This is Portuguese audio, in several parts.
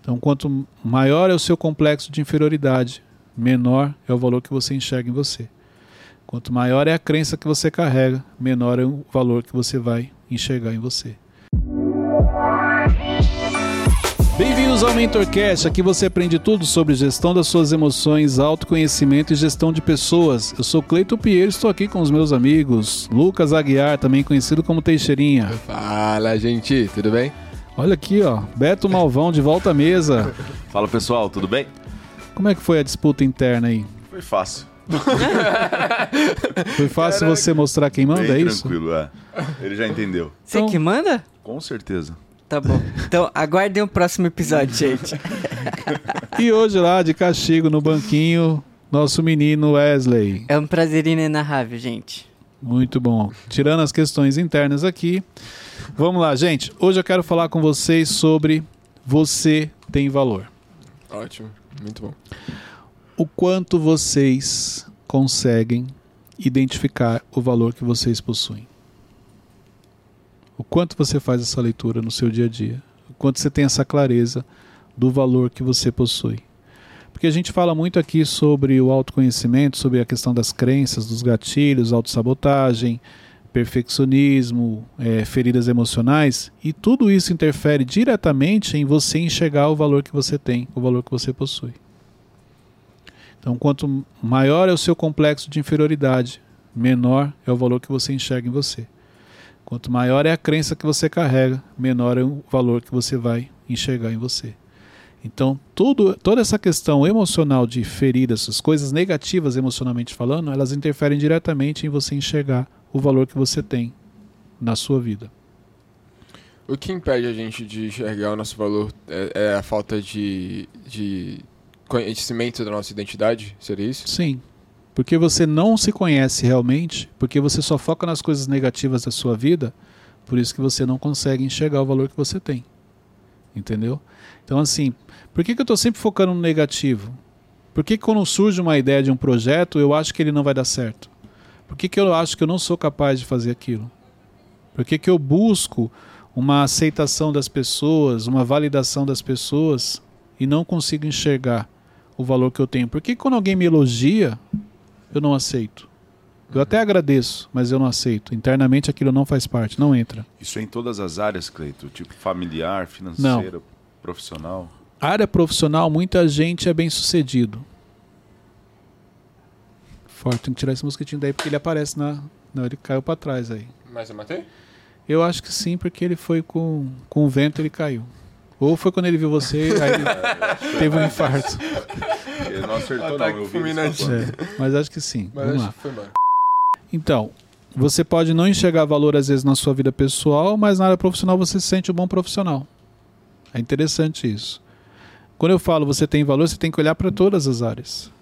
Então, quanto maior é o seu complexo de inferioridade, menor é o valor que você enxerga em você. Quanto maior é a crença que você carrega, menor é o valor que você vai enxergar em você. Bem-vindos ao MentorCast. Aqui você aprende tudo sobre gestão das suas emoções, autoconhecimento e gestão de pessoas. Eu sou Cleito Pinheiro, estou aqui com os meus amigos Lucas Aguiar, também conhecido como Teixeirinha. Fala, gente, tudo bem? Olha aqui, ó, Beto Malvão de volta à mesa. Fala pessoal, tudo bem? Como é que foi a disputa interna aí? Foi fácil. Foi fácil Caraca. você mostrar quem manda, Bem é isso? tranquilo, é. Ele já entendeu. Você então, que manda? Com certeza. Tá bom. Então aguardem o próximo episódio, gente. e hoje lá, de castigo no banquinho, nosso menino Wesley. É um prazer inenarrável, gente. Muito bom. Tirando as questões internas aqui, vamos lá, gente. Hoje eu quero falar com vocês sobre você tem valor. Ótimo, muito bom. O quanto vocês conseguem identificar o valor que vocês possuem? O quanto você faz essa leitura no seu dia a dia? O quanto você tem essa clareza do valor que você possui? Porque a gente fala muito aqui sobre o autoconhecimento, sobre a questão das crenças, dos gatilhos, autossabotagem, perfeccionismo, é, feridas emocionais, e tudo isso interfere diretamente em você enxergar o valor que você tem, o valor que você possui. Então, quanto maior é o seu complexo de inferioridade, menor é o valor que você enxerga em você. Quanto maior é a crença que você carrega, menor é o valor que você vai enxergar em você. Então, tudo, toda essa questão emocional de feridas, essas coisas negativas emocionalmente falando, elas interferem diretamente em você enxergar o valor que você tem na sua vida. O que impede a gente de enxergar o nosso valor é, é a falta de, de conhecimento da nossa identidade? Seria isso? Sim. Porque você não se conhece realmente, porque você só foca nas coisas negativas da sua vida, por isso que você não consegue enxergar o valor que você tem. Entendeu? Então, assim, por que, que eu estou sempre focando no negativo? Por que, que quando surge uma ideia de um projeto, eu acho que ele não vai dar certo? Por que, que eu acho que eu não sou capaz de fazer aquilo? Por que, que eu busco uma aceitação das pessoas, uma validação das pessoas e não consigo enxergar o valor que eu tenho? Por que quando alguém me elogia, eu não aceito. Eu até agradeço, mas eu não aceito. Internamente aquilo não faz parte, não entra. Isso é em todas as áreas, Cleito? Tipo familiar, financeira, não. profissional? Área profissional, muita gente é bem sucedido. Forte, tem que tirar esse mosquitinho daí porque ele aparece na. Não, ele caiu para trás aí. Mas eu matei? Eu acho que sim, porque ele foi com, com o vento ele caiu. Ou foi quando ele viu você, aí ele teve um infarto. Ele não acertou, não. Eu vi é, mas acho que sim. Mas Vamos lá. Foi então, você pode não enxergar valor às vezes na sua vida pessoal, mas na área profissional você se sente um bom profissional. É interessante isso. Quando eu falo você tem valor, você tem que olhar para todas as áreas.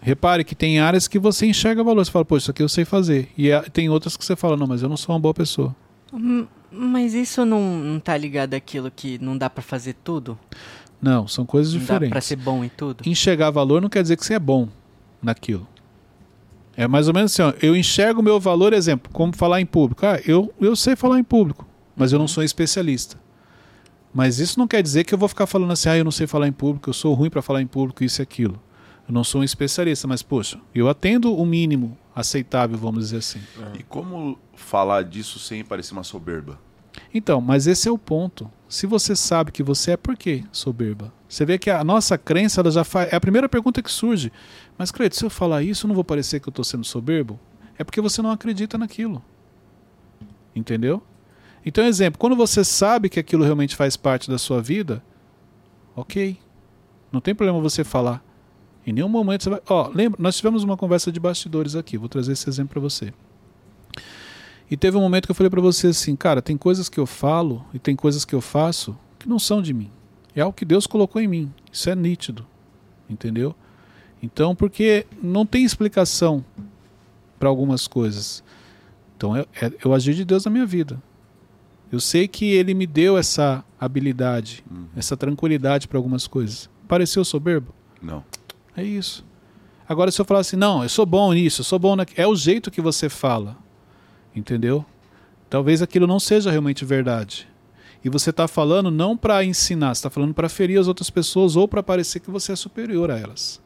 Repare que tem áreas que você enxerga valor. Você fala, pô, isso aqui eu sei fazer. E tem outras que você fala, não, mas eu não sou uma boa pessoa. Hum, mas isso não, não tá ligado àquilo que não dá para fazer tudo? Não, são coisas não diferentes. Dá pra ser bom em tudo? Enxergar valor não quer dizer que você é bom naquilo. É mais ou menos assim, ó, eu enxergo o meu valor, exemplo, como falar em público. Ah, eu, eu sei falar em público, mas eu não sou especialista. Mas isso não quer dizer que eu vou ficar falando assim, ah, eu não sei falar em público, eu sou ruim para falar em público, isso e aquilo. Eu não sou um especialista, mas, poxa, eu atendo o mínimo aceitável, vamos dizer assim. E como falar disso sem parecer uma soberba? Então, mas esse é o ponto. Se você sabe que você é, por que soberba? Você vê que a nossa crença ela já faz. É a primeira pergunta que surge. Mas, Cleito, se eu falar isso, não vou parecer que eu estou sendo soberbo? É porque você não acredita naquilo. Entendeu? Então, exemplo, quando você sabe que aquilo realmente faz parte da sua vida, ok. Não tem problema você falar. Em nenhum momento você vai. Ó, lembra, nós tivemos uma conversa de bastidores aqui. Vou trazer esse exemplo para você. E teve um momento que eu falei para você assim, cara, tem coisas que eu falo e tem coisas que eu faço que não são de mim. É algo que Deus colocou em mim. Isso é nítido. Entendeu? Então, porque não tem explicação para algumas coisas. Então, eu, é, eu agi de Deus na minha vida. Eu sei que Ele me deu essa habilidade, uhum. essa tranquilidade para algumas coisas. Pareceu soberbo? Não. É isso. Agora, se eu falar assim, não, eu sou bom nisso, eu sou bom naquilo. É o jeito que você fala. Entendeu? Talvez aquilo não seja realmente verdade. E você está falando não para ensinar, você está falando para ferir as outras pessoas ou para parecer que você é superior a elas.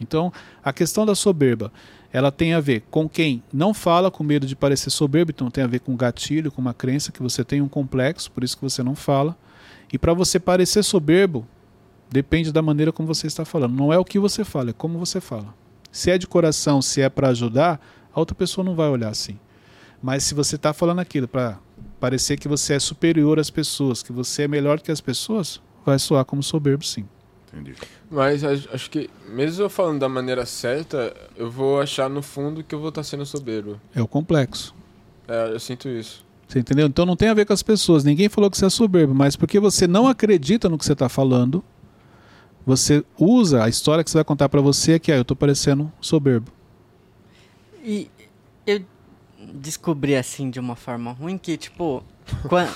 Então, a questão da soberba, ela tem a ver com quem não fala com medo de parecer soberbo, então tem a ver com gatilho, com uma crença que você tem um complexo, por isso que você não fala. E para você parecer soberbo, depende da maneira como você está falando. Não é o que você fala, é como você fala. Se é de coração, se é para ajudar, a outra pessoa não vai olhar assim. Mas se você está falando aquilo para parecer que você é superior às pessoas, que você é melhor que as pessoas, vai soar como soberbo sim. Entendi. Mas acho que, mesmo eu falando da maneira certa, eu vou achar no fundo que eu vou estar sendo soberbo. É o complexo. É, eu sinto isso. Você entendeu? Então não tem a ver com as pessoas. Ninguém falou que você é soberbo, mas porque você não acredita no que você está falando, você usa a história que você vai contar para você que ah, eu estou parecendo soberbo. E eu descobri assim de uma forma ruim que, tipo. Quando...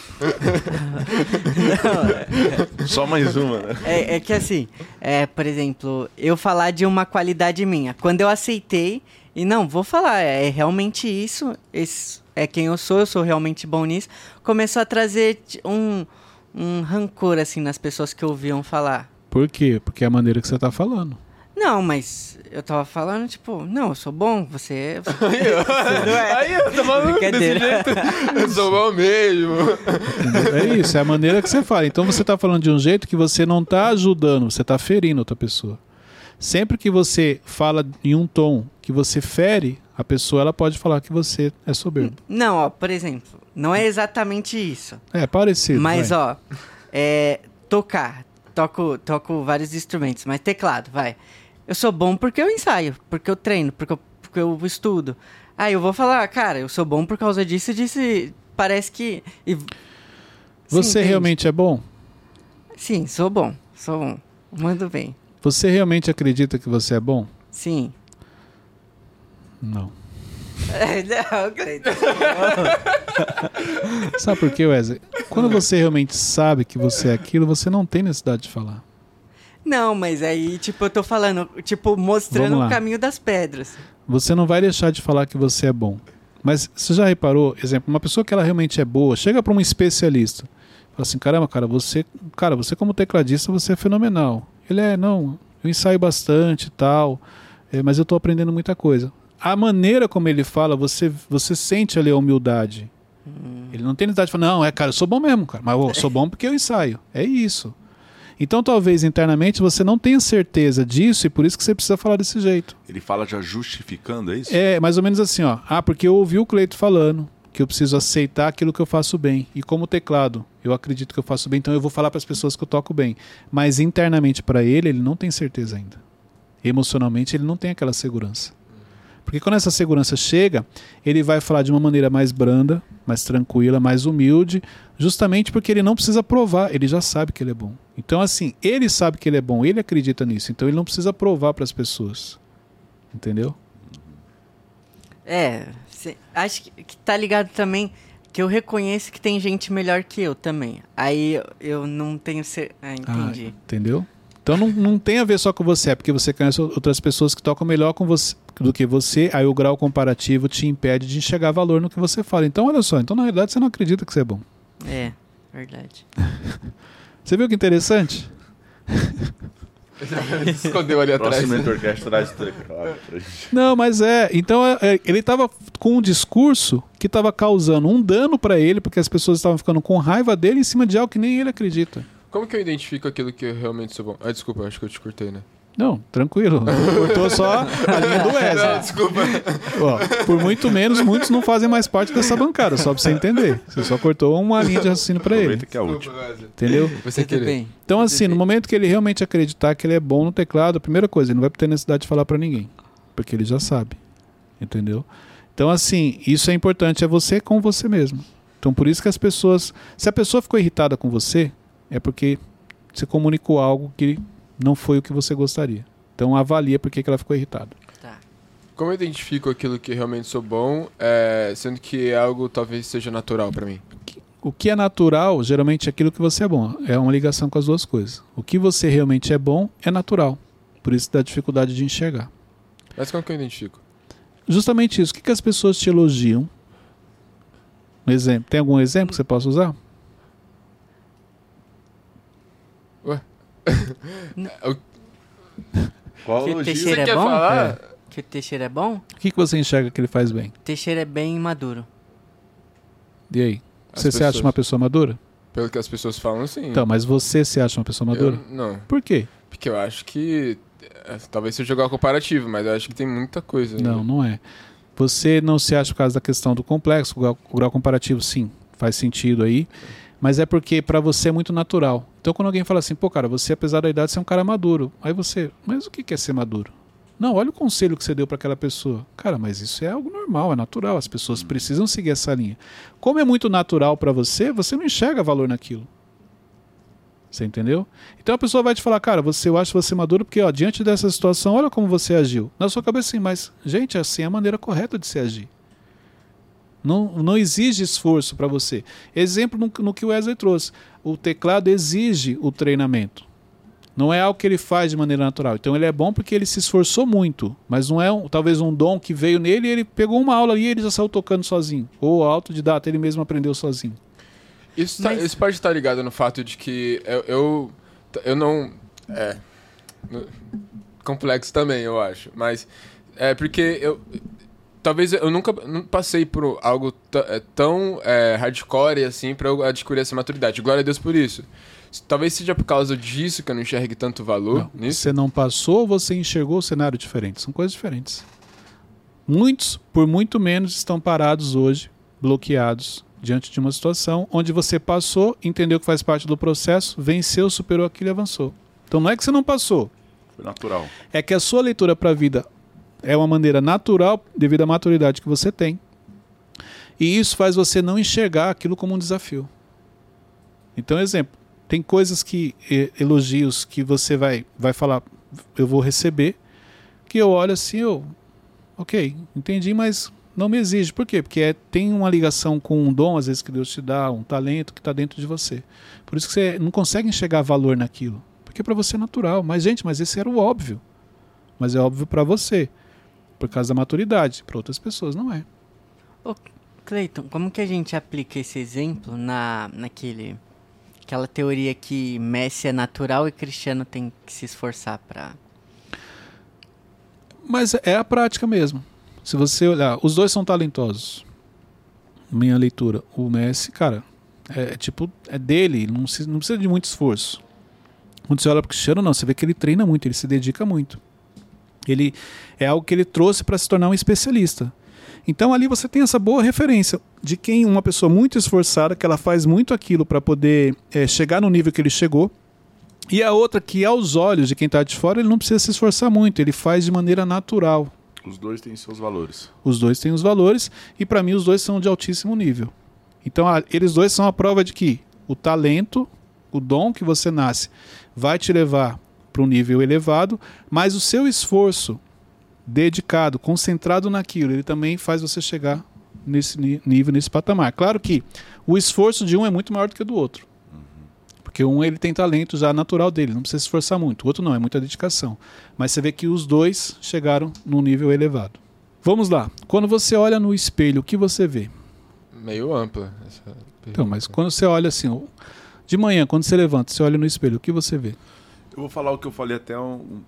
Não, é... Só mais uma, né? É, é, que assim, é, por exemplo, eu falar de uma qualidade minha. Quando eu aceitei, e não, vou falar, é, é realmente isso, esse é quem eu sou, eu sou realmente bom nisso, começou a trazer um, um rancor assim nas pessoas que ouviam falar. Por quê? Porque é a maneira que você está falando. Não, mas eu tava falando, tipo, não, eu sou bom, você. você não é. Aí eu tô falando desse jeito. Eu sou bom mesmo. É isso, é a maneira que você fala. Então você tá falando de um jeito que você não tá ajudando, você tá ferindo outra pessoa. Sempre que você fala em um tom que você fere, a pessoa ela pode falar que você é soberbo. Não, ó, por exemplo, não é exatamente isso. É parecido. Mas, vai. ó, é, tocar. Toco, toco vários instrumentos, mas teclado, vai. Eu sou bom porque eu ensaio, porque eu treino, porque eu, porque eu estudo. Aí eu vou falar, cara, eu sou bom por causa disso e disso. Parece que. E... Você Sim, realmente é bom? Sim, sou bom. Sou bom. Mando bem. Você realmente acredita que você é bom? Sim. Não. Não, Cleiton. sabe por quê, Wesley? Quando você realmente sabe que você é aquilo, você não tem necessidade de falar. Não, mas aí, tipo, eu tô falando, tipo, mostrando o caminho das pedras. Você não vai deixar de falar que você é bom. Mas você já reparou, exemplo, uma pessoa que ela realmente é boa, chega para um especialista, fala assim, caramba, cara, você, cara, você como tecladista, você é fenomenal. Ele é, não, eu ensaio bastante e tal, é, mas eu estou aprendendo muita coisa. A maneira como ele fala, você, você sente ali a humildade. Hum. Ele não tem necessidade de falar, não, é, cara, eu sou bom mesmo, cara, mas eu sou bom porque eu ensaio. É isso. Então talvez internamente você não tenha certeza disso e por isso que você precisa falar desse jeito. Ele fala já justificando, é isso? É, mais ou menos assim, ó. Ah, porque eu ouvi o Cleito falando que eu preciso aceitar aquilo que eu faço bem. E como teclado, eu acredito que eu faço bem, então eu vou falar para as pessoas que eu toco bem. Mas internamente para ele, ele não tem certeza ainda. Emocionalmente, ele não tem aquela segurança. Porque quando essa segurança chega, ele vai falar de uma maneira mais branda, mais tranquila, mais humilde, justamente porque ele não precisa provar, ele já sabe que ele é bom. Então, assim, ele sabe que ele é bom, ele acredita nisso, então ele não precisa provar para as pessoas. Entendeu? É, acho que, que tá ligado também que eu reconheço que tem gente melhor que eu também. Aí eu, eu não tenho certeza. Ah, entendi. Ah, entendeu? Então não, não tem a ver só com você, é porque você conhece outras pessoas que tocam melhor com você, do que você, aí o grau comparativo te impede de enxergar valor no que você fala. Então olha só, então na realidade você não acredita que você é bom. É, verdade. você viu que interessante? Escondeu ali atrás. Não, mas é. Então é, é ele estava com um discurso que estava causando um dano para ele, porque as pessoas estavam ficando com raiva dele em cima de algo que nem ele acredita. Como que eu identifico aquilo que eu realmente sou bom? Ah, desculpa, acho que eu te cortei, né? Não, tranquilo. Cortou só a linha do Wesley. Não, desculpa. Ó, por muito menos, muitos não fazem mais parte dessa bancada, só pra você entender. Você só cortou uma linha de raciocínio pra ele. que é a última. Entendeu? Você quer bem. Então, assim, no momento que ele realmente acreditar que ele é bom no teclado, a primeira coisa, ele não vai ter necessidade de falar para ninguém. Porque ele já sabe. Entendeu? Então, assim, isso é importante, é você com você mesmo. Então, por isso que as pessoas. Se a pessoa ficou irritada com você, é porque você comunicou algo que não foi o que você gostaria. Então avalia por que ela ficou irritada. Tá. Como eu identifico aquilo que realmente sou bom, é, sendo que é algo talvez seja natural para mim? O que é natural, geralmente é aquilo que você é bom. É uma ligação com as duas coisas. O que você realmente é bom é natural. Por isso dá dificuldade de enxergar. Mas como que eu identifico? Justamente isso. O que, que as pessoas te elogiam? Um exemplo. Tem algum exemplo que você possa usar? Qual que o Teixeira é bom? Falar? É. Que o Teixeira é bom? O que, que você enxerga que ele faz bem? Teixeira é bem maduro. E aí? As você pessoas... se acha uma pessoa madura? Pelo que as pessoas falam, sim. Então, mas você se acha uma pessoa madura? Eu, não. Por quê? Porque eu acho que. É, talvez seja jogar comparativo, mas eu acho que tem muita coisa. Não, né? não é. Você não se acha por causa da questão do complexo, o grau, o grau comparativo, sim, faz sentido aí. Mas é porque para você é muito natural. Então, quando alguém fala assim, pô, cara, você, apesar da idade, você é um cara maduro. Aí você, mas o que é ser maduro? Não, olha o conselho que você deu para aquela pessoa. Cara, mas isso é algo normal, é natural. As pessoas precisam seguir essa linha. Como é muito natural para você, você não enxerga valor naquilo. Você entendeu? Então a pessoa vai te falar, cara, você eu acho você maduro porque, ó, diante dessa situação, olha como você agiu. Na sua cabeça, sim, mas, gente, assim é a maneira correta de se agir. Não, não exige esforço para você. Exemplo no, no que o Wesley trouxe. O teclado exige o treinamento. Não é algo que ele faz de maneira natural. Então ele é bom porque ele se esforçou muito, mas não é um, talvez um dom que veio nele e ele pegou uma aula ali e ele já saiu tocando sozinho. Ou autodidata, ele mesmo aprendeu sozinho. Isso, tá, mas... isso pode estar ligado no fato de que eu, eu, eu não. É. Complexo também, eu acho. Mas é porque eu. Talvez eu nunca não passei por algo é, tão é, hardcore assim para eu adquirir essa maturidade. Glória a Deus por isso. Talvez seja por causa disso que eu não enxergue tanto valor não, nisso. Você não passou ou você enxergou o cenário diferente? São coisas diferentes. Muitos, por muito menos, estão parados hoje, bloqueados, diante de uma situação onde você passou, entendeu que faz parte do processo, venceu, superou aquilo e avançou. Então não é que você não passou. Foi natural. É que a sua leitura para a vida é uma maneira natural devido à maturidade que você tem. E isso faz você não enxergar aquilo como um desafio. Então, exemplo, tem coisas que elogios que você vai vai falar, eu vou receber, que eu olho assim, eu, ok, entendi, mas não me exige. Por quê? Porque é, tem uma ligação com um dom, às vezes, que Deus te dá, um talento que está dentro de você. Por isso que você não consegue enxergar valor naquilo. Porque para você é natural. Mas, gente, mas esse era o óbvio. Mas é óbvio para você. Por causa da maturidade. Para outras pessoas não é. Ô, Cleiton, como que a gente aplica esse exemplo na, naquele aquela teoria que Messi é natural e Cristiano tem que se esforçar para. Mas é a prática mesmo. Se você olhar, os dois são talentosos. Minha leitura, o Messi, cara, é, é tipo é dele, não, se, não precisa de muito esforço. Quando você olha para o Cristiano, não, você vê que ele treina muito, ele se dedica muito. Ele é algo que ele trouxe para se tornar um especialista. Então ali você tem essa boa referência de quem uma pessoa muito esforçada, que ela faz muito aquilo para poder é, chegar no nível que ele chegou. E a outra que aos olhos de quem está de fora, ele não precisa se esforçar muito, ele faz de maneira natural. Os dois têm seus valores. Os dois têm os valores e para mim os dois são de altíssimo nível. Então a, eles dois são a prova de que o talento, o dom que você nasce, vai te levar para um nível elevado, mas o seu esforço dedicado, concentrado naquilo, ele também faz você chegar nesse nível, nesse patamar. Claro que o esforço de um é muito maior do que o do outro. Porque um ele tem talento já natural dele, não precisa se esforçar muito. O outro não, é muita dedicação. Mas você vê que os dois chegaram num nível elevado. Vamos lá. Quando você olha no espelho, o que você vê? Meio ampla. então, mas quando você olha assim, de manhã, quando você levanta, você olha no espelho, o que você vê? Eu vou falar o que eu falei até um,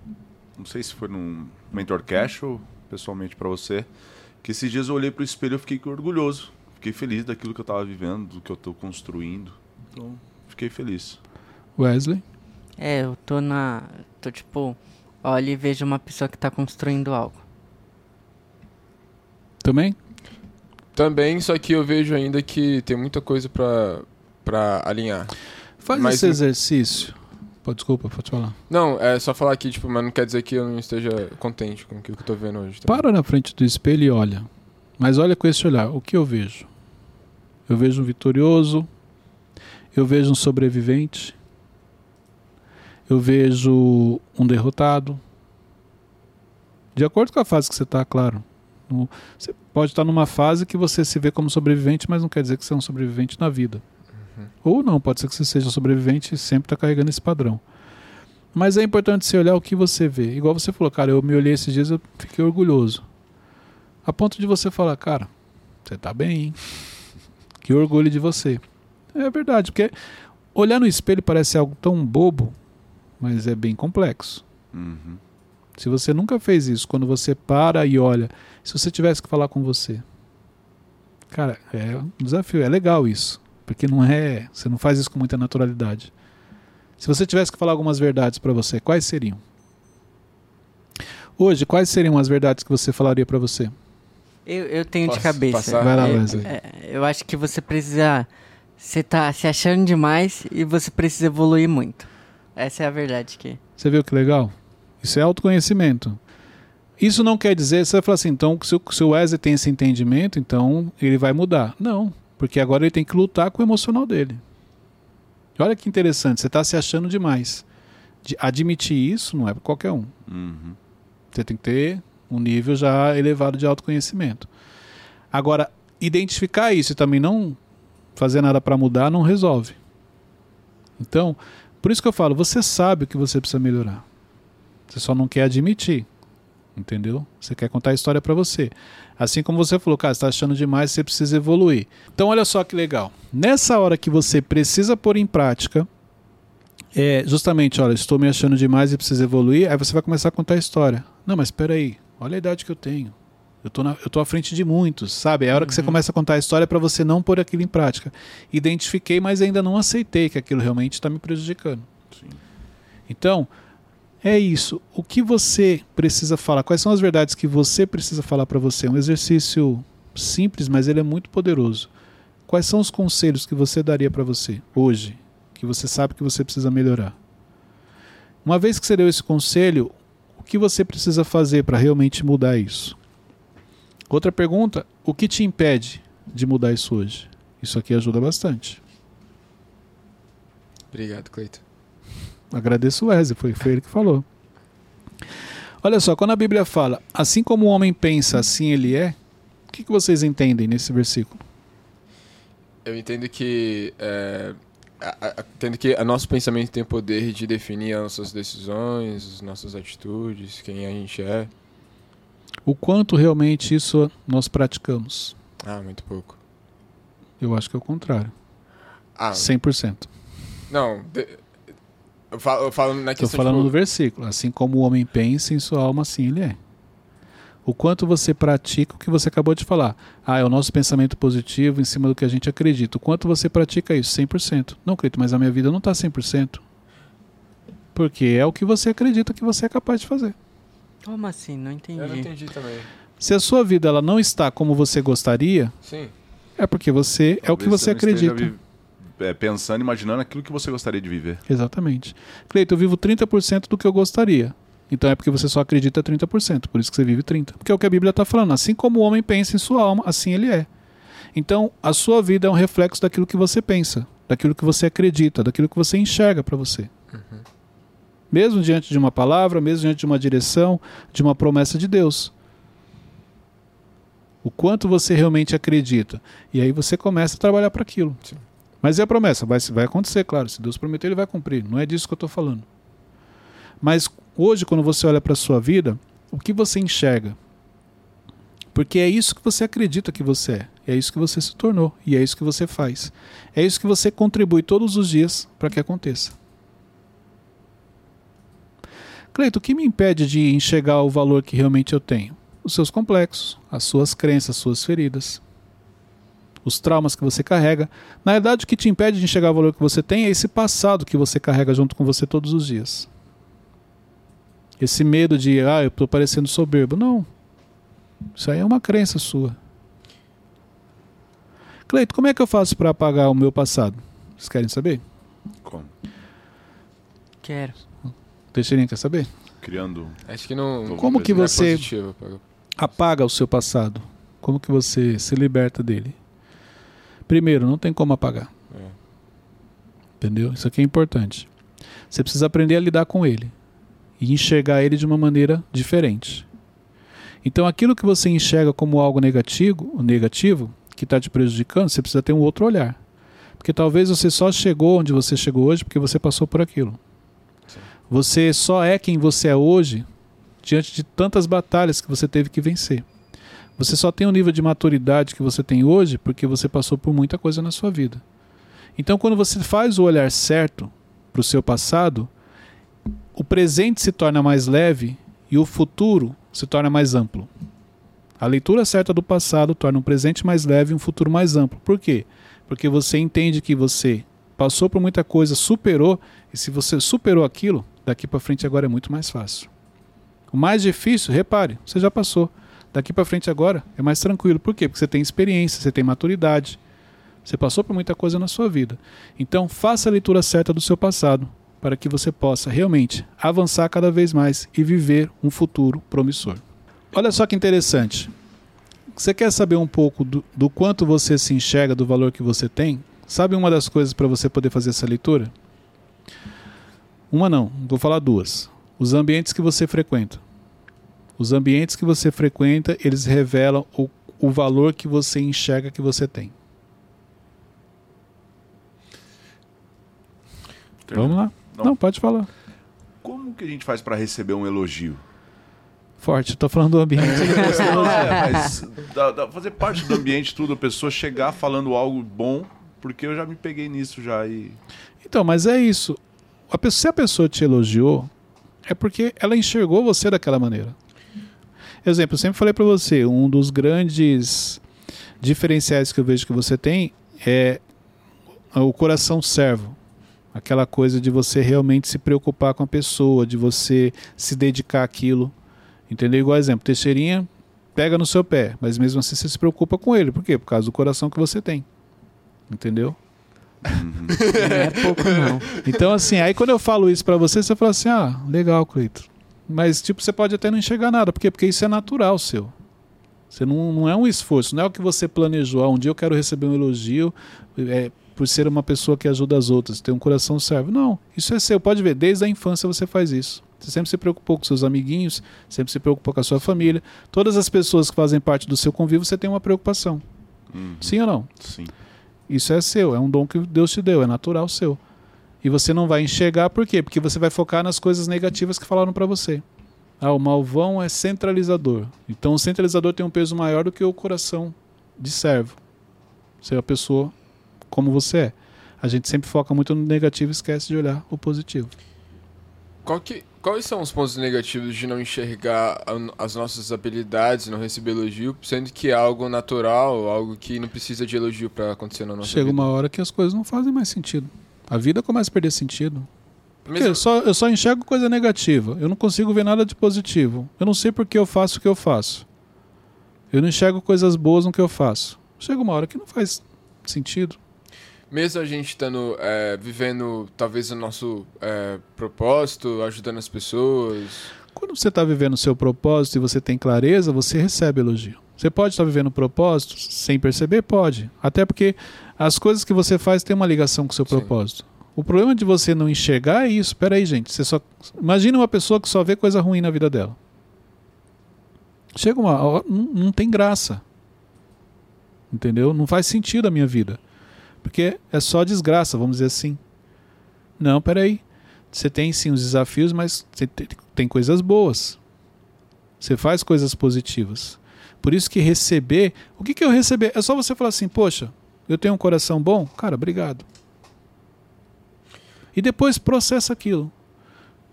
não sei se foi num Mentor Cash ou pessoalmente para você, que esses dias eu olhei para o espelho e fiquei orgulhoso. Fiquei feliz daquilo que eu estava vivendo, do que eu estou construindo. Então, fiquei feliz. Wesley? É, eu tô na. tô tipo. Olha e vejo uma pessoa que está construindo algo. Também? Também, só que eu vejo ainda que tem muita coisa para alinhar. Faz Mas esse exercício Pode, desculpa, pode falar. Não, é só falar aqui, tipo, mas não quer dizer que eu não esteja contente com o que eu tô vendo hoje. Tá? Para na frente do espelho e olha. Mas olha com esse olhar. O que eu vejo? Eu vejo um vitorioso. Eu vejo um sobrevivente. Eu vejo um derrotado. De acordo com a fase que você está, claro. Você pode estar numa fase que você se vê como sobrevivente, mas não quer dizer que você é um sobrevivente na vida. Uhum. Ou não, pode ser que você seja sobrevivente e sempre está carregando esse padrão. Mas é importante você olhar o que você vê. Igual você falou, cara, eu me olhei esses dias eu fiquei orgulhoso. A ponto de você falar, cara, você está bem, hein? Que orgulho de você. É verdade, porque olhar no espelho parece algo tão bobo, mas é bem complexo. Uhum. Se você nunca fez isso, quando você para e olha, se você tivesse que falar com você, cara, é um desafio, é legal isso, porque não é, você não faz isso com muita naturalidade. Se você tivesse que falar algumas verdades para você, quais seriam? Hoje, quais seriam as verdades que você falaria para você? Eu, eu tenho Posso de cabeça. passar? Vai lá, É, Wesley. é, eu acho que você precisa. Você tá se achando demais e você precisa evoluir muito. Essa é a verdade que. Você viu que legal? Isso é autoconhecimento. Isso não quer dizer, você vai falar assim, então se o, se o Wesley tem esse entendimento, então ele vai mudar. Não, porque agora ele tem que lutar com o emocional dele. E Olha que interessante, você está se achando demais. De admitir isso não é para qualquer um. Uhum. Você tem que ter um nível já elevado de autoconhecimento. Agora, identificar isso e também não fazer nada para mudar não resolve. Então, por isso que eu falo, você sabe o que você precisa melhorar. Você só não quer admitir. Entendeu? Você quer contar a história para você. Assim como você falou, cara, você está achando demais, você precisa evoluir. Então, olha só que legal. Nessa hora que você precisa pôr em prática, é justamente, olha, estou me achando demais e preciso evoluir, aí você vai começar a contar a história. Não, mas espera aí, olha a idade que eu tenho. Eu tô, na, eu tô à frente de muitos, sabe? É a hora que você começa a contar a história para você não pôr aquilo em prática. Identifiquei, mas ainda não aceitei que aquilo realmente está me prejudicando. Sim. Então, é isso. O que você precisa falar? Quais são as verdades que você precisa falar para você? É um exercício simples, mas ele é muito poderoso. Quais são os conselhos que você daria para você hoje, que você sabe que você precisa melhorar? Uma vez que você deu esse conselho, o que você precisa fazer para realmente mudar isso? Outra pergunta: o que te impede de mudar isso hoje? Isso aqui ajuda bastante. Obrigado, Cleiton. Agradeço o Wesley, foi, foi ele que falou. Olha só, quando a Bíblia fala, assim como o homem pensa, assim ele é, o que, que vocês entendem nesse versículo? Eu entendo que. É, a- a- entendo que o nosso pensamento tem o poder de definir as nossas decisões, as nossas atitudes, quem a gente é. O quanto realmente isso nós praticamos? Ah, muito pouco. Eu acho que é o contrário. Ah, 100%. não. de- eu, falo, eu falo na Estou questão. falando tipo, do versículo. Assim como o homem pensa em sua alma, assim ele é. O quanto você pratica o que você acabou de falar. Ah, é o nosso pensamento positivo em cima do que a gente acredita. O quanto você pratica isso? 100%. Não, Cleito, mas a minha vida não está 100%. Porque é o que você acredita que você é capaz de fazer. Como assim? Não entendi. Eu não entendi também. Se a sua vida ela não está como você gostaria, Sim. é porque você é o que Talvez você esteja acredita. É, pensando, imaginando aquilo que você gostaria de viver. Exatamente. Cleito, eu vivo 30% do que eu gostaria. Então é porque você só acredita 30%, por isso que você vive 30%. Porque é o que a Bíblia está falando. Assim como o homem pensa em sua alma, assim ele é. Então a sua vida é um reflexo daquilo que você pensa, daquilo que você acredita, daquilo que você enxerga para você. Mesmo diante de uma palavra, mesmo diante de uma direção, de uma promessa de Deus. O quanto você realmente acredita. E aí você começa a trabalhar para aquilo. Sim. Mas é a promessa, vai, vai acontecer, claro. Se Deus prometeu, ele vai cumprir. Não é disso que eu estou falando. Mas hoje, quando você olha para a sua vida, o que você enxerga? Porque é isso que você acredita que você é. É isso que você se tornou. E é isso que você faz. É isso que você contribui todos os dias para que aconteça. Cleito, o que me impede de enxergar o valor que realmente eu tenho? Os seus complexos, as suas crenças, as suas feridas, os traumas que você carrega. Na verdade, o que te impede de enxergar o valor que você tem é esse passado que você carrega junto com você todos os dias. Esse medo de, ah, eu estou parecendo soberbo. Não. Isso aí é uma crença sua. Cleito, como é que eu faço para apagar o meu passado? Vocês querem saber? Como? Quero. Teixeirinha quer saber? Criando. Acho que não. Como que é você- pra- Apaga o seu passado. Como que você se liberta dele? Primeiro, não tem como apagar. É. Entendeu? Isso aqui é importante. Você precisa aprender a lidar com ele e enxergar ele de uma maneira diferente. Então, aquilo que você enxerga como algo negativo, negativo que está te prejudicando, você precisa ter um outro olhar. Porque talvez você só chegou onde você chegou hoje porque você passou por aquilo. Sim. Você só é quem você é hoje diante de tantas batalhas que você teve que vencer. Você só tem o nível de maturidade que você tem hoje porque você passou por muita coisa na sua vida. Então, quando você faz o olhar certo para o seu passado, presente se torna mais leve e o futuro se torna mais amplo. A leitura certa do passado torna um presente mais leve e um futuro mais amplo. Por quê? Porque você entende que você passou por muita coisa, superou, e se você superou aquilo, daqui para frente agora é muito mais fácil. O mais difícil, repare, você já passou. Daqui para frente agora é mais tranquilo. Por quê? Porque você tem experiência, você tem maturidade. Você passou por muita coisa na sua vida. Então, faça a leitura certa do seu passado para que você possa realmente avançar cada vez mais e viver um futuro promissor. Olha só que interessante. Você quer saber um pouco do, do quanto você se enxerga, do valor que você tem? Sabe uma das coisas para você poder fazer essa leitura? Uma não, vou falar duas. Os ambientes que você frequenta. Os ambientes que você frequenta, eles revelam o, o valor que você enxerga que você tem. Vamos lá. Não. Não, pode falar. Como que a gente faz para receber um elogio? Forte, estou falando do ambiente. é, mas da, da, fazer parte do ambiente, tudo, a pessoa chegar falando algo bom, porque eu já me peguei nisso já e. Então, mas é isso. A pessoa, se a pessoa te elogiou, é porque ela enxergou você daquela maneira. Exemplo, eu sempre falei para você, um dos grandes diferenciais que eu vejo que você tem é o coração servo. Aquela coisa de você realmente se preocupar com a pessoa, de você se dedicar àquilo. Entendeu? Igual exemplo, Teixeirinha pega no seu pé, mas mesmo assim você se preocupa com ele. Por quê? Por causa do coração que você tem. Entendeu? Uhum. é pouco não. Então assim, aí quando eu falo isso para você, você fala assim: "Ah, legal, Cleiton". Mas tipo, você pode até não enxergar nada, por quê? Porque isso é natural seu. Você não, não é um esforço, não é o que você planejou. Ah, um dia eu quero receber um elogio, é, por ser uma pessoa que ajuda as outras, ter um coração servo. Não, isso é seu. Pode ver, desde a infância você faz isso. Você sempre se preocupou com seus amiguinhos, sempre se preocupou com a sua família. Todas as pessoas que fazem parte do seu convívio, você tem uma preocupação. Uhum. Sim ou não? Sim. Isso é seu, é um dom que Deus te deu, é natural seu. E você não vai enxergar por quê? Porque você vai focar nas coisas negativas que falaram para você. Ah, o malvão é centralizador. Então o centralizador tem um peso maior do que o coração de servo. Ser a pessoa como você é. A gente sempre foca muito no negativo e esquece de olhar o positivo. Que, quais são os pontos negativos de não enxergar as nossas habilidades, não receber elogio, sendo que é algo natural, algo que não precisa de elogio para acontecer na nossa Chega vida? uma hora que as coisas não fazem mais sentido. A vida começa a perder sentido. Porque eu só, eu só enxergo coisa negativa. Eu não consigo ver nada de positivo. Eu não sei por que eu faço o que eu faço. Eu não enxergo coisas boas no que eu faço. Chega uma hora que não faz sentido mesmo a gente estando é, vivendo talvez o nosso é, propósito, ajudando as pessoas. Quando você está vivendo o seu propósito e você tem clareza, você recebe elogio. Você pode estar vivendo o propósito sem perceber? Pode. Até porque as coisas que você faz têm uma ligação com o seu Sim. propósito. O problema de você não enxergar é isso. Espera aí, gente. Você só imagina uma pessoa que só vê coisa ruim na vida dela. Chega uma hora, não, não tem graça. Entendeu? Não faz sentido a minha vida. Porque é só desgraça, vamos dizer assim. Não, peraí. Você tem sim os desafios, mas você tem coisas boas. Você faz coisas positivas. Por isso que receber. O que, que é eu receber? É só você falar assim, poxa, eu tenho um coração bom? Cara, obrigado. E depois processa aquilo.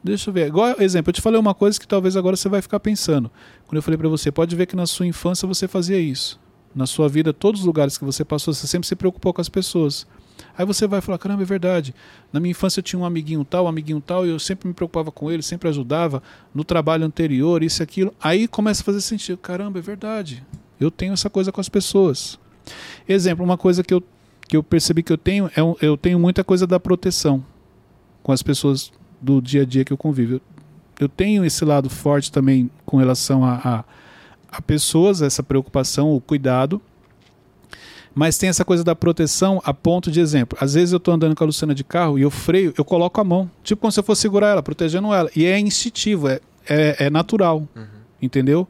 Deixa eu ver. Igual, exemplo, eu te falei uma coisa que talvez agora você vai ficar pensando. Quando eu falei para você, pode ver que na sua infância você fazia isso na sua vida, todos os lugares que você passou, você sempre se preocupou com as pessoas. Aí você vai falar, caramba, é verdade. Na minha infância eu tinha um amiguinho tal, um amiguinho tal, e eu sempre me preocupava com ele, sempre ajudava no trabalho anterior, isso e aquilo. Aí começa a fazer sentido. Caramba, é verdade. Eu tenho essa coisa com as pessoas. Exemplo, uma coisa que eu, que eu percebi que eu tenho, é eu tenho muita coisa da proteção com as pessoas do dia a dia que eu convivo. Eu, eu tenho esse lado forte também com relação a, a a pessoas essa preocupação, o cuidado, mas tem essa coisa da proteção a ponto de exemplo. Às vezes eu estou andando com a Luciana de carro e eu freio, eu coloco a mão, tipo como se eu fosse segurar ela, protegendo ela. E é instintivo, é, é, é natural, uhum. entendeu?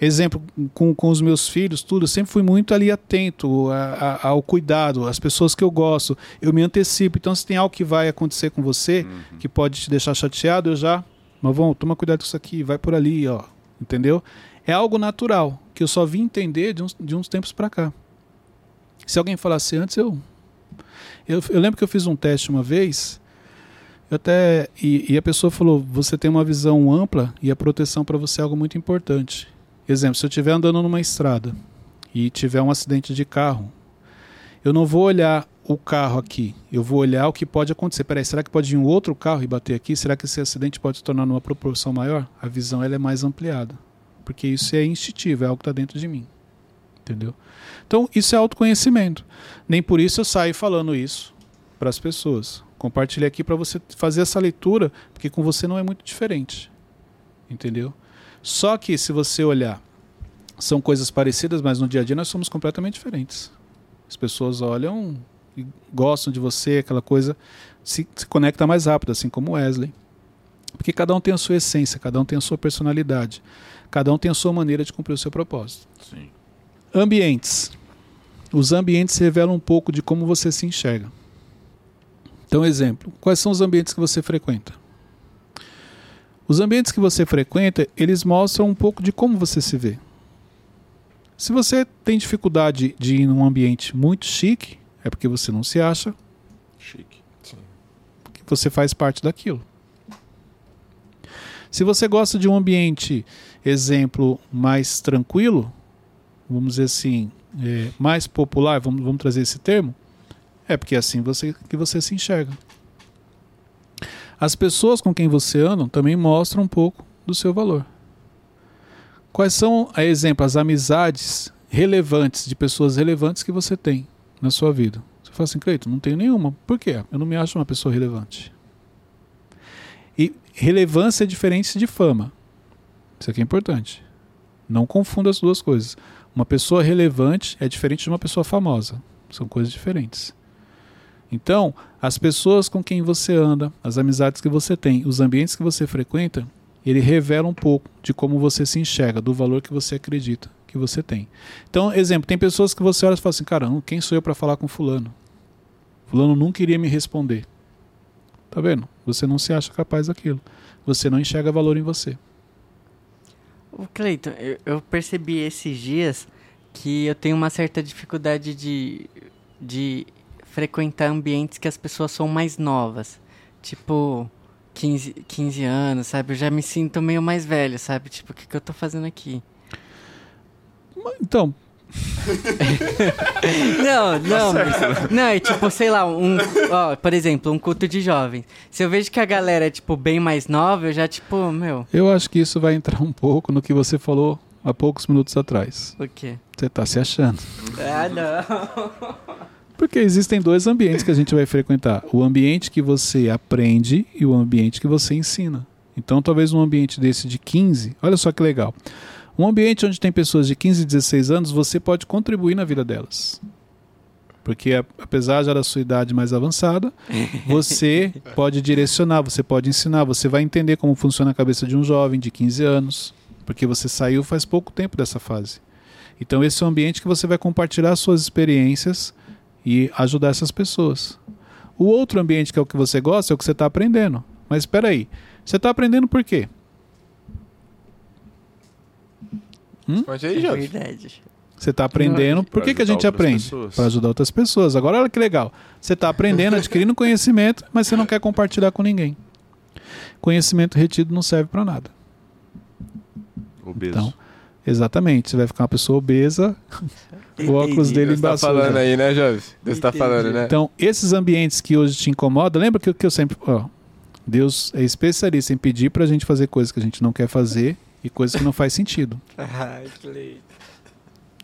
Exemplo, com, com os meus filhos, tudo, eu sempre fui muito ali atento a, a, ao cuidado, às pessoas que eu gosto. Eu me antecipo. Então, se tem algo que vai acontecer com você, uhum. que pode te deixar chateado, eu já. Mas vamos, toma cuidado com isso aqui, vai por ali, ó. Entendeu? é algo natural, que eu só vim entender de uns, de uns tempos para cá. Se alguém falasse antes, eu, eu. Eu lembro que eu fiz um teste uma vez, Eu até e, e a pessoa falou: você tem uma visão ampla e a proteção para você é algo muito importante. Exemplo, se eu estiver andando numa estrada e tiver um acidente de carro, eu não vou olhar o carro aqui, eu vou olhar o que pode acontecer. Peraí, será que pode vir um outro carro e bater aqui? Será que esse acidente pode se tornar numa proporção maior? A visão ela é mais ampliada, porque isso é instintivo, é algo que está dentro de mim, entendeu? Então isso é autoconhecimento. Nem por isso eu saio falando isso para as pessoas. Compartilhei aqui para você fazer essa leitura, porque com você não é muito diferente. Entendeu? Só que se você olhar, são coisas parecidas, mas no dia a dia nós somos completamente diferentes. As pessoas olham e gostam de você, aquela coisa se, se conecta mais rápido, assim como Wesley. Porque cada um tem a sua essência, cada um tem a sua personalidade, cada um tem a sua maneira de cumprir o seu propósito. Sim. Ambientes. Os ambientes revelam um pouco de como você se enxerga. Então, exemplo, quais são os ambientes que você frequenta? Os ambientes que você frequenta, eles mostram um pouco de como você se vê. Se você tem dificuldade de ir num ambiente muito chique, é porque você não se acha Chique. que você faz parte daquilo. Se você gosta de um ambiente, exemplo, mais tranquilo, vamos dizer assim, é, mais popular, vamos, vamos trazer esse termo, é porque é assim você, que você se enxerga. As pessoas com quem você anda também mostram um pouco do seu valor. Quais são, a exemplo, as amizades relevantes de pessoas relevantes que você tem na sua vida? Você fala assim, Cleiton, não tenho nenhuma. Por quê? Eu não me acho uma pessoa relevante. E relevância é diferente de fama. Isso aqui é importante. Não confunda as duas coisas. Uma pessoa relevante é diferente de uma pessoa famosa. São coisas diferentes. Então, as pessoas com quem você anda, as amizades que você tem, os ambientes que você frequenta, ele revela um pouco de como você se enxerga, do valor que você acredita que você tem. Então, exemplo, tem pessoas que você olha e fala assim, caramba, quem sou eu para falar com fulano? Fulano nunca iria me responder. Tá vendo? Você não se acha capaz daquilo. Você não enxerga valor em você. O Cleiton, eu, eu percebi esses dias que eu tenho uma certa dificuldade de, de frequentar ambientes que as pessoas são mais novas. Tipo, 15, 15 anos, sabe? Eu já me sinto meio mais velho, sabe? Tipo, o que, que eu tô fazendo aqui? Então, Não, não, mas- não, é tipo, sei lá, um, ó, por exemplo, um culto de jovens. Se eu vejo que a galera é, tipo, bem mais nova, eu já, tipo, meu, eu acho que isso vai entrar um pouco no que você falou há poucos minutos atrás. o quê? Você tá se achando. Ah, não. Porque existem dois ambientes que a gente vai frequentar: o ambiente que você aprende e o ambiente que você ensina. Então, talvez um ambiente desse de 15, olha só que legal. Um ambiente onde tem pessoas de 15 e 16 anos, você pode contribuir na vida delas. Porque, apesar já da sua idade mais avançada, você pode direcionar, você pode ensinar, você vai entender como funciona a cabeça de um jovem de 15 anos, porque você saiu faz pouco tempo dessa fase. Então, esse é um ambiente que você vai compartilhar suas experiências e ajudar essas pessoas. O outro ambiente que é o que você gosta é o que você está aprendendo. Mas espera aí, você está aprendendo por quê? Responde aí, É verdade. Você está aprendendo. Por que, que a gente aprende? Para ajudar outras pessoas. Agora olha que legal. Você está aprendendo, adquirindo conhecimento, mas você não quer compartilhar com ninguém. Conhecimento retido não serve para nada. Obeso. Então, exatamente. Você vai ficar uma pessoa obesa, o óculos dele Deus tá embaçou. falando já. aí, né, Jovem? Deus tá Entendi. falando, né? Então, esses ambientes que hoje te incomodam, lembra que, que eu sempre. Ó, Deus é especialista em pedir pra gente fazer coisas que a gente não quer fazer e coisas que não faz sentido.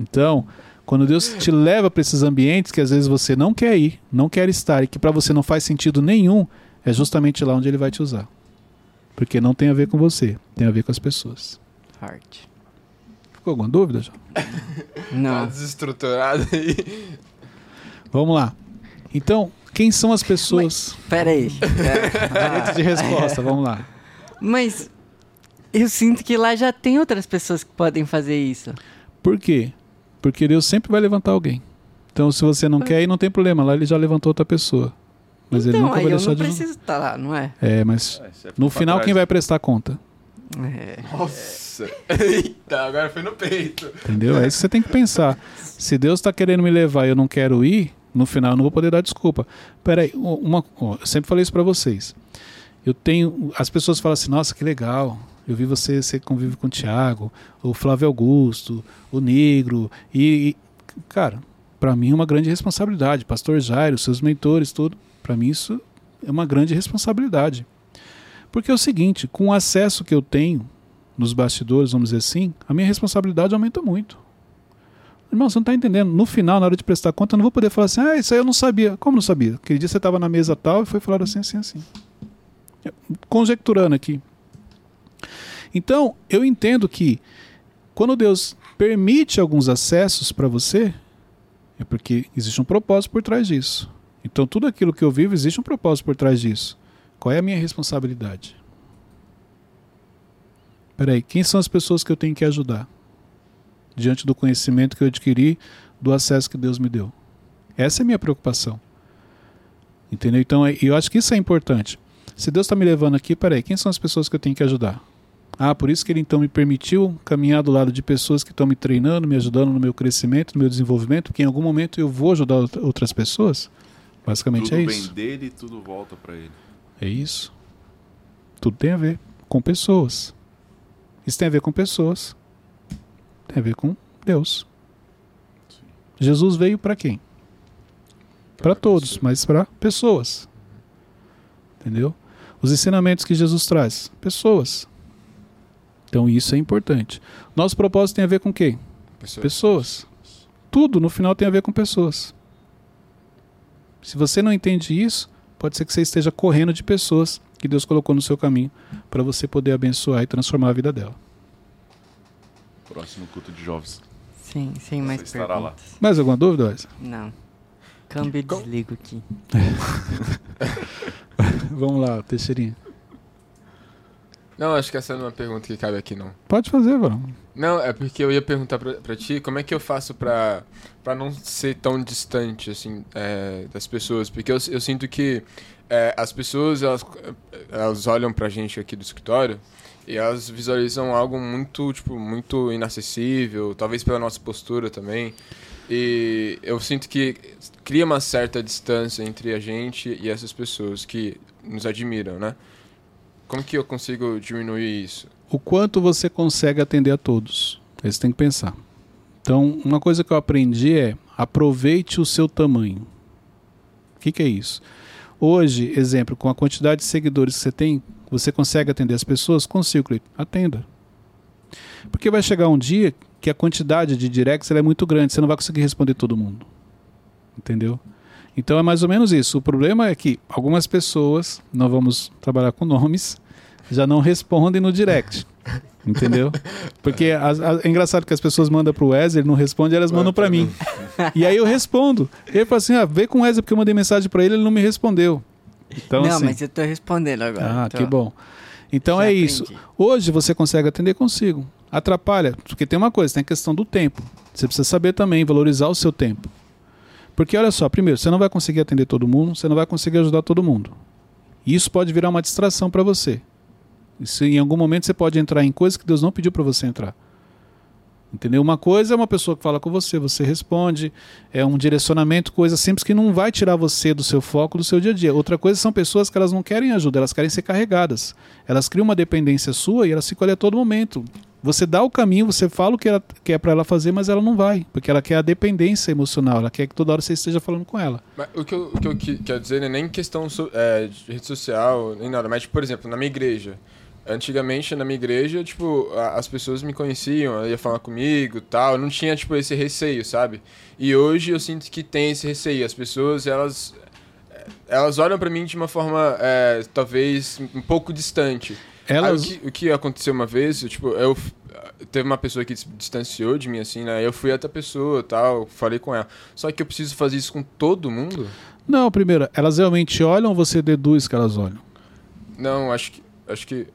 Então, quando Deus te leva para esses ambientes que às vezes você não quer ir, não quer estar e que para você não faz sentido nenhum, é justamente lá onde ele vai te usar. Porque não tem a ver com você, tem a ver com as pessoas. Heart. Tá Ficou alguma dúvida, João? Tá Não. desestruturado aí. Vamos lá. Então, quem são as pessoas? Pera aí. É. Direito de resposta, vamos lá. Mas eu sinto que lá já tem outras pessoas que podem fazer isso. Por quê? Porque Deus sempre vai levantar alguém. Então, se você não quer ir, não tem problema. Lá ele já levantou outra pessoa. Mas ele então, nunca aí vai eu deixar não de. preciso estar lá, não é? É, mas É, você no final trás. quem vai prestar conta? É. Nossa. Eita, agora foi no peito. Entendeu? É isso que você tem que pensar. Se Deus está querendo me levar e eu não quero ir, no final eu não vou poder dar desculpa. Peraí, uma, eu sempre falei isso para vocês. Eu tenho. As pessoas falam assim, nossa, que legal. Eu vi você, você convive com o Tiago, o Flávio Augusto, o Negro. E, e cara, para mim é uma grande responsabilidade. Pastor Jairo, seus mentores, tudo. Para mim isso é uma grande responsabilidade. Porque é o seguinte, com o acesso que eu tenho nos bastidores, vamos dizer assim, a minha responsabilidade aumenta muito. Irmão, você não está entendendo. No final, na hora de prestar conta, eu não vou poder falar assim, ah, isso aí eu não sabia. Como não sabia? Aquele dia você estava na mesa tal e foi falar assim, assim, assim. Conjecturando aqui. Então, eu entendo que quando Deus permite alguns acessos para você, é porque existe um propósito por trás disso. Então, tudo aquilo que eu vivo, existe um propósito por trás disso. Qual é a minha responsabilidade? Peraí, quem são as pessoas que eu tenho que ajudar? Diante do conhecimento que eu adquiri, do acesso que Deus me deu. Essa é a minha preocupação. Entendeu? Então, é, eu acho que isso é importante. Se Deus está me levando aqui, peraí, quem são as pessoas que eu tenho que ajudar? Ah, por isso que ele então me permitiu caminhar do lado de pessoas que estão me treinando, me ajudando no meu crescimento, no meu desenvolvimento, porque em algum momento eu vou ajudar outras pessoas. Basicamente tudo é isso. Tudo dele, tudo volta para ele. É isso. Tudo tem a ver com pessoas. Isso tem a ver com pessoas. Tem a ver com Deus. Sim. Jesus veio para quem? Para todos, mas para pessoas. Entendeu? Os ensinamentos que Jesus traz, pessoas. Então isso é importante. Nosso propósito tem a ver com quem? Pessoas. pessoas. Tudo no final tem a ver com pessoas. Se você não entende isso, pode ser que você esteja correndo de pessoas que Deus colocou no seu caminho para você poder abençoar e transformar a vida dela. Próximo culto de jovens. Sim, sim, mais você perguntas. Lá. Mais alguma dúvida, Wesley? Não. Câmbio e desligo aqui. Vamos lá, Teixeirinha. Não, acho que essa não é uma pergunta que cabe aqui, não. Pode fazer, vamos. Não, é porque eu ia perguntar pra, pra ti como é que eu faço pra, pra não ser tão distante, assim, é, das pessoas. Porque eu, eu sinto que é, as pessoas, elas, elas olham pra gente aqui do escritório e elas visualizam algo muito, tipo, muito inacessível, talvez pela nossa postura também. E eu sinto que cria uma certa distância entre a gente e essas pessoas que nos admiram, né? Como que eu consigo diminuir isso? O quanto você consegue atender a todos. Você tem que pensar. Então, uma coisa que eu aprendi é aproveite o seu tamanho. O que, que é isso? Hoje, exemplo, com a quantidade de seguidores que você tem, você consegue atender as pessoas? Consigo, atenda. Porque vai chegar um dia que a quantidade de directs é muito grande, você não vai conseguir responder todo mundo. Entendeu? Então é mais ou menos isso. O problema é que algumas pessoas, não vamos trabalhar com nomes, já não respondem no direct. Entendeu? Porque a, a, é engraçado que as pessoas mandam pro Wesley, ele não responde, elas mandam para mim. E aí eu respondo. Ele fala assim: ah, vê com o Wesley, porque eu mandei mensagem para ele ele não me respondeu. Então, não, assim, mas eu tô respondendo agora. Ah, tô... que bom. Então Já é aprendi. isso. Hoje você consegue atender consigo. Atrapalha, porque tem uma coisa, tem a questão do tempo. Você precisa saber também valorizar o seu tempo. Porque olha só, primeiro, você não vai conseguir atender todo mundo, você não vai conseguir ajudar todo mundo. E isso pode virar uma distração para você. Isso, em algum momento você pode entrar em coisas que Deus não pediu para você entrar. Entendeu? Uma coisa é uma pessoa que fala com você, você responde, é um direcionamento, coisa simples que não vai tirar você do seu foco, do seu dia a dia. Outra coisa são pessoas que elas não querem ajuda, elas querem ser carregadas. Elas criam uma dependência sua e elas ficam ali a todo momento. Você dá o caminho, você fala o que, ela, que é para ela fazer, mas ela não vai, porque ela quer a dependência emocional, ela quer que toda hora você esteja falando com ela. Mas o que eu, que eu quero dizer não é nem questão é, de rede social, nem nada, mas, por exemplo, na minha igreja. Antigamente, na minha igreja, tipo, as pessoas me conheciam, ia falar comigo tal, não tinha, tipo, esse receio, sabe? E hoje eu sinto que tem esse receio. As pessoas, elas elas olham para mim de uma forma, é, talvez, um pouco distante. Elas... Aí, o, que, o que aconteceu uma vez, eu, tipo, eu teve uma pessoa que se distanciou de mim, assim, né? Eu fui até a pessoa tal, falei com ela. Só que eu preciso fazer isso com todo mundo? Não, primeiro, elas realmente olham ou você deduz que elas olham? Não, acho que. Acho que.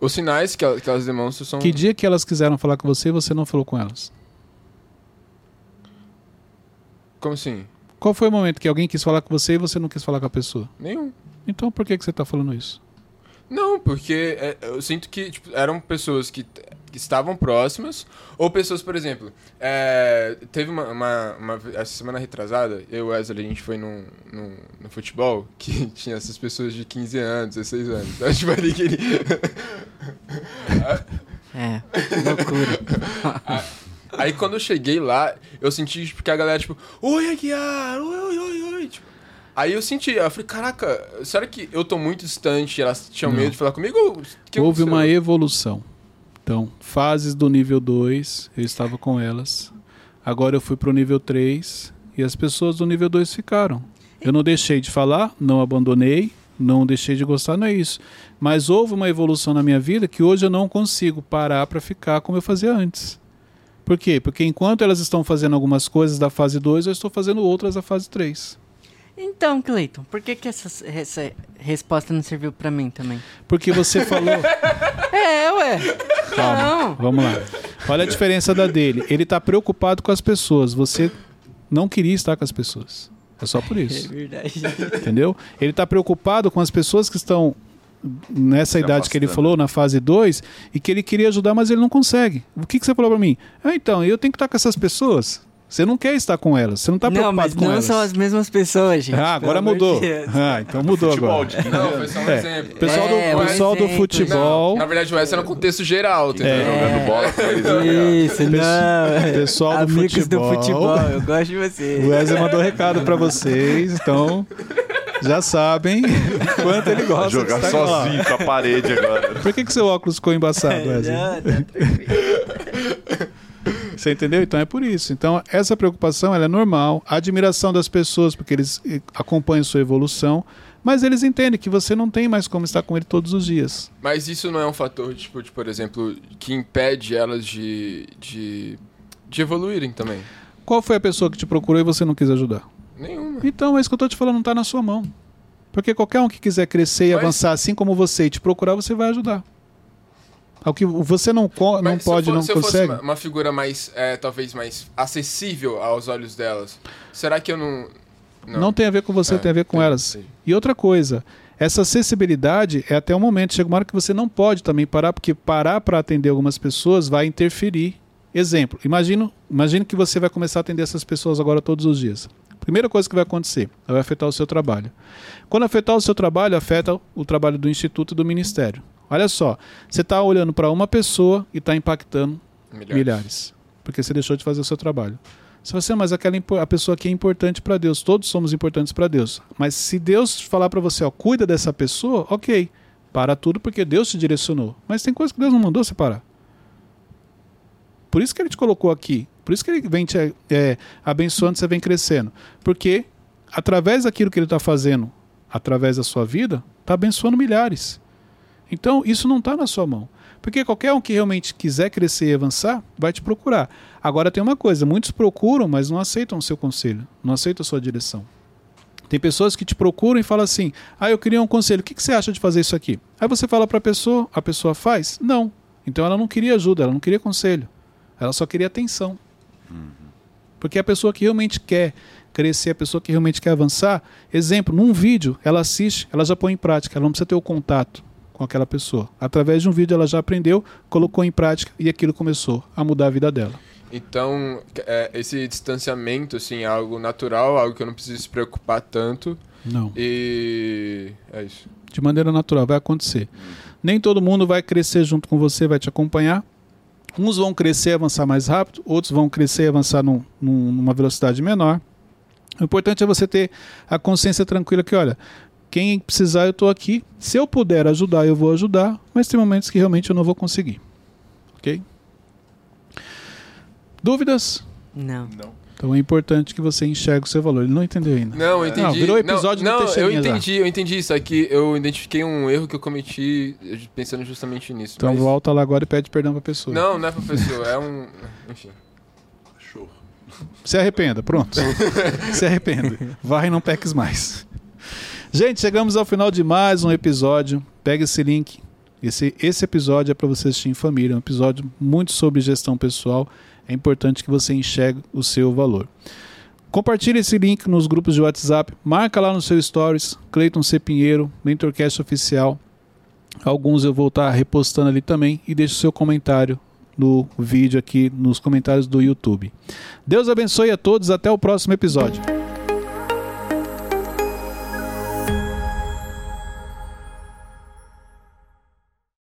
Os sinais que, que elas demonstram são. Que dia que elas quiseram falar com você e você não falou com elas? Como assim? Qual foi o momento que alguém quis falar com você e você não quis falar com a pessoa? Nenhum. Então por que, que você está falando isso? Não, porque é, eu sinto que tipo, eram pessoas que que estavam próximas, ou pessoas, por exemplo, é, teve uma, uma, uma, Essa semana retrasada, eu e o Wesley, a gente foi num, num, no futebol que tinha essas pessoas de 15 anos, 16 anos. Gente vai ali que ele. É, loucura. Aí quando eu cheguei lá, eu senti tipo, que a galera, tipo, oi, Aguiar, oi. Tipo, aí eu senti, eu falei, caraca, será que eu tô muito distante? Elas tinham medo de falar comigo? Houve aconteceu? uma evolução. Então, fases do nível 2, eu estava com elas. Agora eu fui pro nível 3 e as pessoas do nível 2 ficaram. Eu não deixei de falar, não abandonei, não deixei de gostar, não é isso. Mas houve uma evolução na minha vida que hoje eu não consigo parar para ficar como eu fazia antes. Por quê? Porque enquanto elas estão fazendo algumas coisas da fase 2, eu estou fazendo outras da fase 3. Então, Cleiton, por que, que essa, essa resposta não serviu pra mim também? Porque você falou. É, ué. Calma, Não. vamos lá. Olha a diferença da dele. Ele está preocupado com as pessoas. Você não queria estar com as pessoas. É só por É isso. verdade. Entendeu? Ele está preocupado com as pessoas que estão nessa Se idade que ele falou, na fase 2, e que ele queria ajudar, mas ele não consegue. O que, que você falou para mim? Ah, então, eu tenho que estar com essas pessoas. Você não quer estar com elas. Você não está não, preocupado mas com não elas. são as mesmas pessoas, gente. Ah, agora mudou. de. Ah, então mudou Futebol agora. de 15 Não, foi só um É. exemplo. Pessoal do, É, um pessoal do exemplo. futebol. Na verdade, o Wesley era no contexto geral, entendeu? É. Jogando bola com eles. né? Isso, não. pessoal do Amigos futebol. do futebol, eu gosto de O você. Wesley mandou recado pra vocês, então já sabem quanto ele gosta Jogar de lá. sozinho com a parede agora. Por que, que seu óculos ficou embaçado, Wesley? Não, tá tranquilo. Você entendeu? Então é por isso. Então essa preocupação é normal. A admiração das pessoas, porque eles eh, acompanham sua evolução, mas eles entendem que você não tem mais como estar com ele todos os dias. Mas isso não é um fator, tipo, de, por exemplo, que impede elas de, de, de evoluírem também? Qual foi a pessoa que te procurou e você não quis ajudar? Nenhuma. Então, é isso que eu tô te falando, não tá na sua mão. Porque qualquer um que quiser crescer e Mas- avançar assim como você e te procurar, você vai ajudar. Ao que você não, não Mas pode, for- não se consegue. uma, figura mais, é, talvez mais acessível aos olhos delas, será que eu não... Não. tem a ver com você, É, tem a ver com entendi, elas. entendi. E outra coisa, essa acessibilidade é até o momento. Chega uma hora que você não pode também parar, porque parar para atender algumas pessoas vai interferir. Exemplo, imagino, imagino que você vai começar a atender essas pessoas agora todos os dias. Primeira coisa que vai acontecer, vai afetar o seu trabalho. Quando afetar o seu trabalho, afeta o trabalho do instituto e do ministério. Olha só, você está olhando para uma pessoa e está impactando Milhares. milhares. Porque você deixou de fazer o seu trabalho. Se você, mas aquela a pessoa que é importante para Deus, todos somos importantes para Deus. Mas se Deus falar para você, ó, cuida dessa pessoa, ok, para tudo porque Deus te direcionou. Mas tem coisa que Deus não mandou você parar. Por isso que Ele te colocou aqui. Por isso que Ele vem te é, abençoando, você vem crescendo. Porque através daquilo que Ele está fazendo, através da sua vida, está abençoando milhares. Então isso não está na sua mão. Porque qualquer um que realmente quiser crescer e avançar, vai te procurar. Agora tem uma coisa, muitos procuram, mas não aceitam o seu conselho, não aceitam a sua direção. Tem pessoas que te procuram e falam assim: "Ah, eu queria um conselho. O que, que você acha de fazer isso aqui?" Aí você fala para a pessoa, a pessoa faz? Não. Então ela não queria ajuda, ela não queria conselho. Ela só queria atenção. Porque a pessoa que realmente quer crescer, a pessoa que realmente quer avançar, exemplo, num vídeo, ela assiste, ela já põe em prática, ela não precisa ter o contato com aquela pessoa. Através de um vídeo ela já aprendeu, colocou em prática e aquilo começou a mudar a vida dela. Então, é, esse distanciamento, assim, é algo natural, algo que eu não preciso se preocupar tanto. Não. E é isso. De maneira natural, vai acontecer. Nem todo mundo vai crescer junto com você, vai te acompanhar. Uns vão crescer e avançar mais rápido, outros vão crescer e avançar num- num- numa velocidade menor. O importante é você ter a consciência tranquila que, olha, quem precisar eu estou aqui. Se eu puder ajudar, eu vou ajudar, mas tem momentos que realmente eu não vou conseguir. Ok? Dúvidas? Não. Não. Então é importante que você enxergue o seu valor. Ele não entendeu ainda. Não, eu entendi. Não, virou episódio do não, não, eu já. entendi, eu entendi isso aqui. Eu identifiquei um erro que eu cometi pensando justamente nisso. Então mas- volta lá agora e pede perdão para a pessoa. Não, não é professor, é um. Enfim. Cachorro. Se arrependa, pronto. Se arrependa. Vai e não peques mais. Gente, chegamos ao final de mais um episódio. Pega esse link. Esse, esse episódio é para você assistir em família. É um episódio muito sobre gestão pessoal. É importante que você enxergue o seu valor. Compartilhe esse link nos grupos de WhatsApp. Marca lá no seu Stories. Cleiton C. Pinheiro, Mentorcast Oficial. Alguns eu vou estar repostando ali também. E deixe o seu comentário no vídeo aqui nos comentários do YouTube. Deus abençoe a todos, até o próximo episódio.